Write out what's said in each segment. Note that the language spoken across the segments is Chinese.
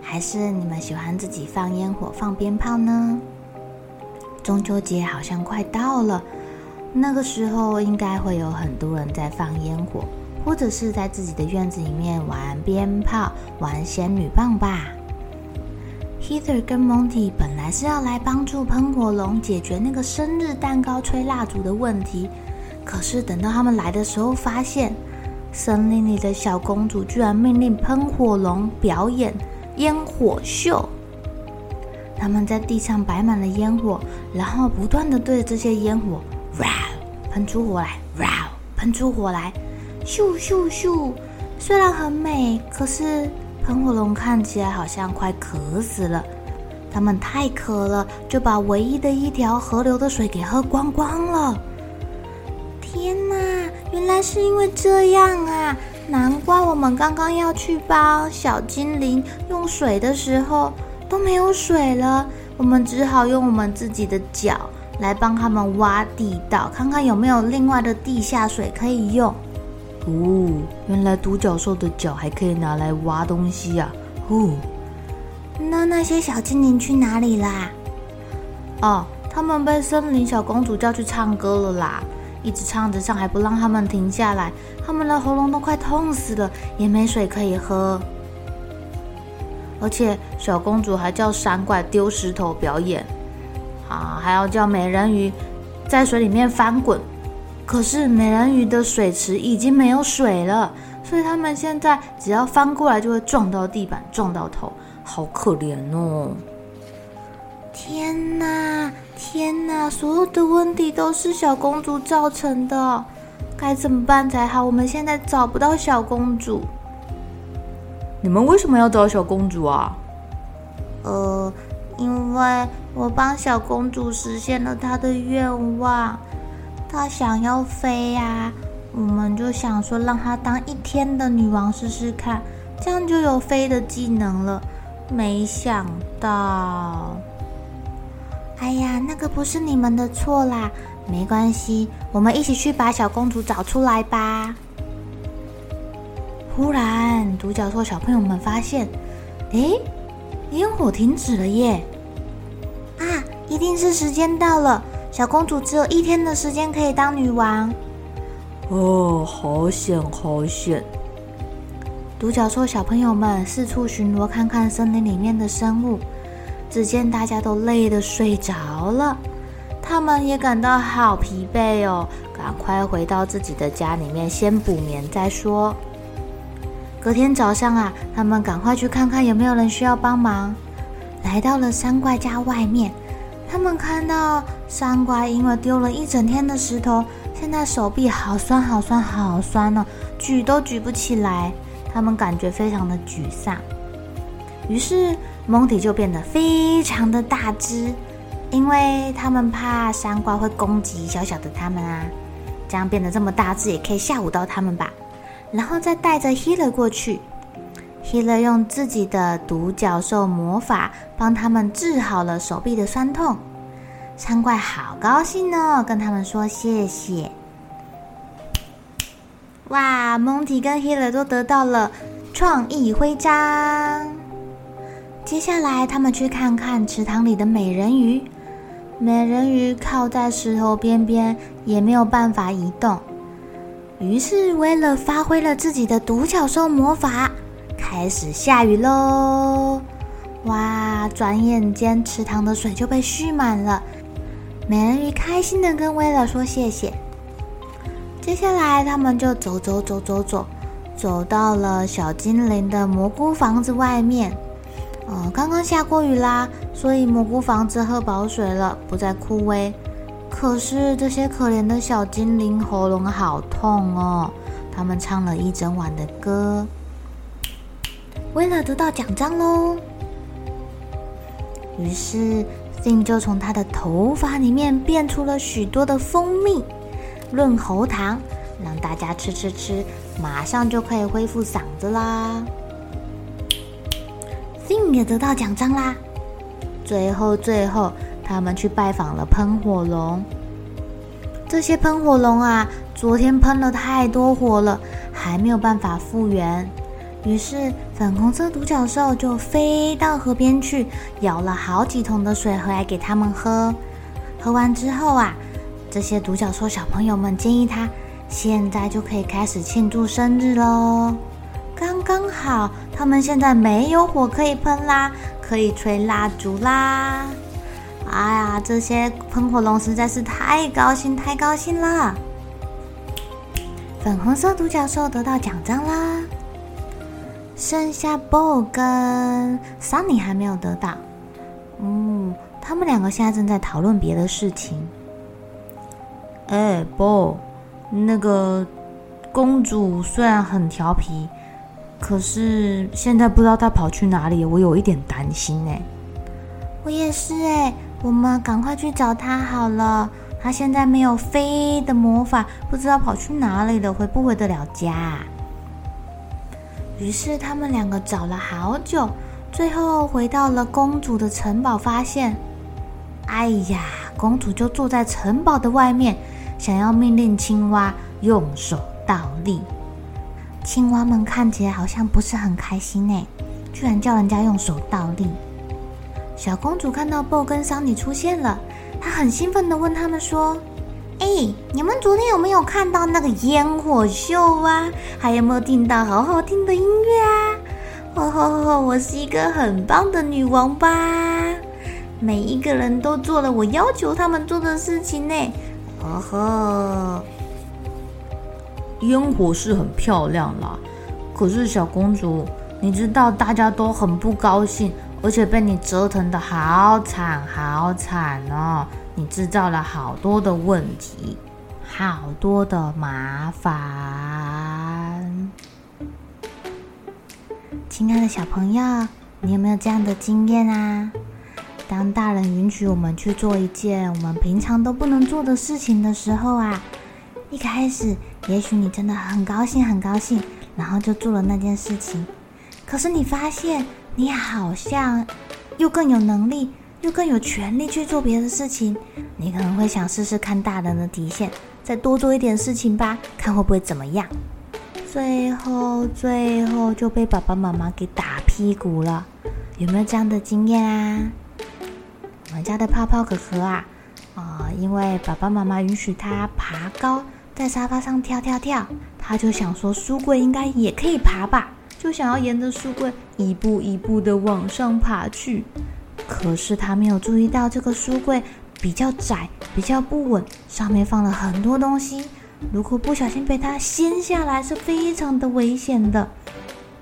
还是你们喜欢自己放烟火、放鞭炮呢？中秋节好像快到了，那个时候应该会有很多人在放烟火，或者是在自己的院子里面玩鞭炮、玩仙女棒吧。Heather 跟 Monty 本来是要来帮助喷火龙解决那个生日蛋糕吹蜡烛的问题，可是等到他们来的时候，发现森林里的小公主居然命令喷火龙表演烟火秀。他们在地上摆满了烟火，然后不断的对着这些烟火，哇，喷出火来，哇，喷出火来，咻咻咻。虽然很美，可是。喷火龙看起来好像快渴死了，他们太渴了，就把唯一的一条河流的水给喝光光了。天哪，原来是因为这样啊！难怪我们刚刚要去帮小精灵用水的时候都没有水了，我们只好用我们自己的脚来帮他们挖地道，看看有没有另外的地下水可以用。哦，原来独角兽的脚还可以拿来挖东西呀！哦，那那些小精灵去哪里啦？哦，他们被森林小公主叫去唱歌了啦！一直唱着唱，还不让他们停下来，他们的喉咙都快痛死了，也没水可以喝。而且小公主还叫山怪丢石头表演，啊，还要叫美人鱼在水里面翻滚。可是美人鱼的水池已经没有水了，所以他们现在只要翻过来就会撞到地板，撞到头，好可怜哦！天哪，天哪，所有的问题都是小公主造成的，该怎么办才好？我们现在找不到小公主。你们为什么要找小公主啊？呃，因为我帮小公主实现了她的愿望。她想要飞呀，我们就想说让她当一天的女王试试看，这样就有飞的技能了。没想到，哎呀，那个不是你们的错啦，没关系，我们一起去把小公主找出来吧。忽然，独角兽小朋友们发现，诶，烟火停止了耶！啊，一定是时间到了。小公主只有一天的时间可以当女王。哦，好险，好险！独角兽小朋友们四处巡逻，看看森林里面的生物。只见大家都累得睡着了，他们也感到好疲惫哦，赶快回到自己的家里面先补眠再说。隔天早上啊，他们赶快去看看有没有人需要帮忙。来到了山怪家外面。他们看到山怪因为丢了一整天的石头，现在手臂好酸好酸好酸哦，举都举不起来。他们感觉非常的沮丧。于是蒙蒂就变得非常的大只，因为他们怕山怪会攻击小小的他们啊。这样变得这么大只，也可以吓唬到他们吧。然后再带着 Healer 过去。Healer 用自己的独角兽魔法帮他们治好了手臂的酸痛，山怪好高兴哦，跟他们说谢谢。哇，Monty 跟 Healer 都得到了创意徽章。接下来他们去看看池塘里的美人鱼，美人鱼靠在石头边边，也没有办法移动。于是威勒发挥了自己的独角兽魔法。开始下雨喽！哇，转眼间池塘的水就被蓄满了。美人鱼开心的跟威尔说谢谢。接下来，他们就走走走走走，走到了小精灵的蘑菇房子外面。哦，刚刚下过雨啦，所以蘑菇房子喝饱水了，不再枯萎。可是这些可怜的小精灵喉咙好痛哦，他们唱了一整晚的歌。威尔得到奖章喽！于是 Finn 就从他的头发里面变出了许多的蜂蜜、润喉糖，让大家吃吃吃，马上就可以恢复嗓子啦。丁也得到奖章啦！最后，最后，他们去拜访了喷火龙。这些喷火龙啊，昨天喷了太多火了，还没有办法复原。于是，粉红色独角兽就飞到河边去，舀了好几桶的水回来给他们喝。喝完之后啊，这些独角兽小朋友们建议他，现在就可以开始庆祝生日喽。刚刚好，他们现在没有火可以喷啦，可以吹蜡烛啦！哎呀，这些喷火龙实在是太高兴，太高兴了！粉红色独角兽得到奖章啦，剩下 Bo 跟 Sunny 还没有得到。嗯，他们两个现在正在讨论别的事情。哎，Bo，那个公主虽然很调皮。可是现在不知道他跑去哪里，我有一点担心哎。我也是哎，我们赶快去找他好了。他现在没有飞的魔法，不知道跑去哪里了，回不回得了家？于是他们两个找了好久，最后回到了公主的城堡，发现，哎呀，公主就坐在城堡的外面，想要命令青蛙用手倒立。青蛙们看起来好像不是很开心呢，居然叫人家用手倒立。小公主看到 Bo 跟 Sunny 出现了，她很兴奋地问他们说：“哎，你们昨天有没有看到那个烟火秀啊？还有没有听到好好听的音乐啊？哦吼吼！我是一个很棒的女王吧？每一个人都做了我要求他们做的事情呢。哦吼！”烟火是很漂亮啦，可是小公主，你知道大家都很不高兴，而且被你折腾得好惨好惨哦！你制造了好多的问题，好多的麻烦。亲爱的小朋友，你有没有这样的经验啊？当大人允许我们去做一件我们平常都不能做的事情的时候啊，一开始。也许你真的很高兴，很高兴，然后就做了那件事情。可是你发现，你好像又更有能力，又更有权利去做别的事情。你可能会想试试看大人的底线，再多做一点事情吧，看会不会怎么样。最后，最后就被爸爸妈妈给打屁股了。有没有这样的经验啊？我们家的泡泡可可啊，啊、呃，因为爸爸妈妈允许他爬高。在沙发上跳跳跳，他就想说书柜应该也可以爬吧，就想要沿着书柜一步一步的往上爬去。可是他没有注意到这个书柜比较窄，比较不稳，上面放了很多东西，如果不小心被他掀下来，是非常的危险的。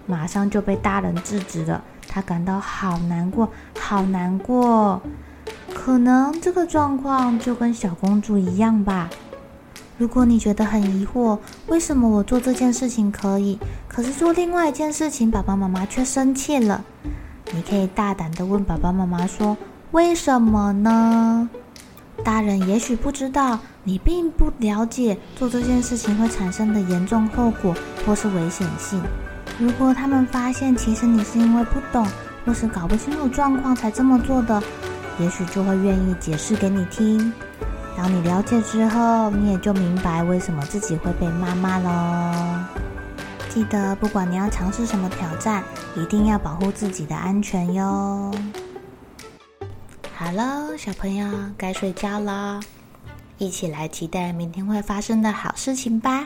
马上就被大人制止了，他感到好难过，好难过。可能这个状况就跟小公主一样吧。如果你觉得很疑惑，为什么我做这件事情可以，可是做另外一件事情，爸爸妈妈却生气了？你可以大胆地问爸爸妈妈说：“为什么呢？”大人也许不知道，你并不了解做这件事情会产生的严重后果或是危险性。如果他们发现其实你是因为不懂或是搞不清楚状况才这么做的，也许就会愿意解释给你听。当你了解之后，你也就明白为什么自己会被骂骂喽。记得，不管你要尝试什么挑战，一定要保护自己的安全哟。好喽，小朋友，该睡觉啦，一起来期待明天会发生的好事情吧。